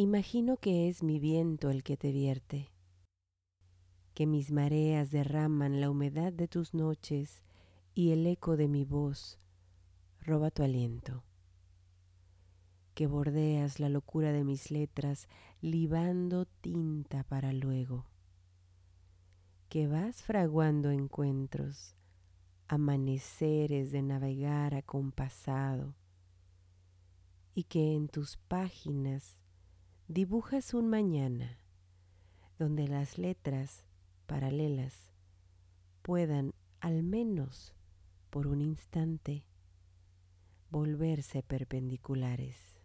Imagino que es mi viento el que te vierte, que mis mareas derraman la humedad de tus noches y el eco de mi voz roba tu aliento, que bordeas la locura de mis letras libando tinta para luego, que vas fraguando encuentros, amaneceres de navegar acompasado, y que en tus páginas dibujas un mañana donde las letras paralelas puedan al menos por un instante volverse perpendiculares.